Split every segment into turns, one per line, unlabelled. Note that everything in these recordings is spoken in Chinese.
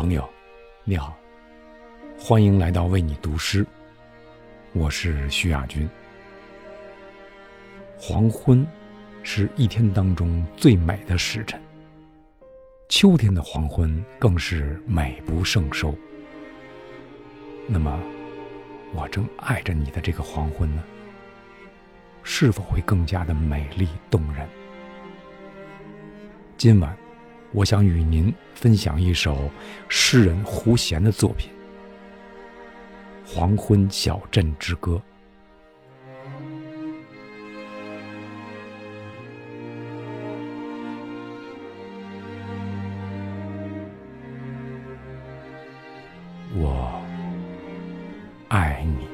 朋友，你好，欢迎来到为你读诗。我是徐亚军。黄昏是一天当中最美的时辰，秋天的黄昏更是美不胜收。那么，我正爱着你的这个黄昏呢，是否会更加的美丽动人？今晚。我想与您分享一首诗人胡弦的作品《黄昏小镇之歌》。我爱你，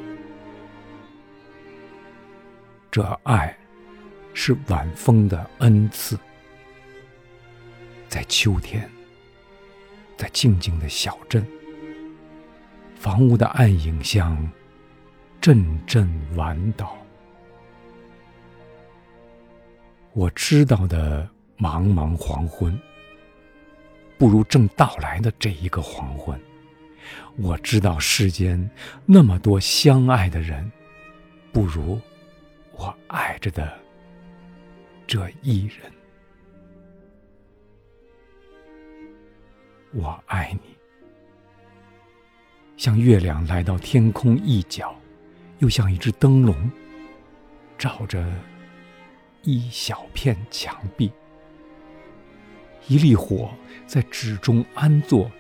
这爱是晚风的恩赐。在秋天，在静静的小镇，房屋的暗影像阵阵晚岛。我知道的茫茫黄昏，不如正到来的这一个黄昏。我知道世间那么多相爱的人，不如我爱着的这一人。我爱你，像月亮来到天空一角，又像一只灯笼，照着一小片墙壁。一粒火在纸中安坐，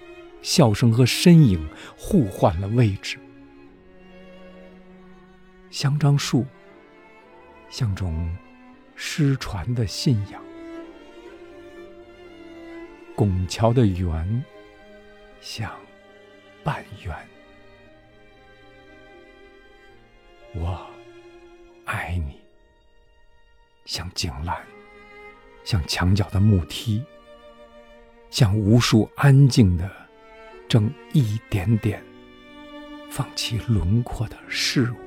笑声和身影互换了位置。香樟树像种失传的信仰。拱桥的圆像半圆，我爱你，像井栏，像墙角的木梯，像无数安静的、正一点点放弃轮廓的事物。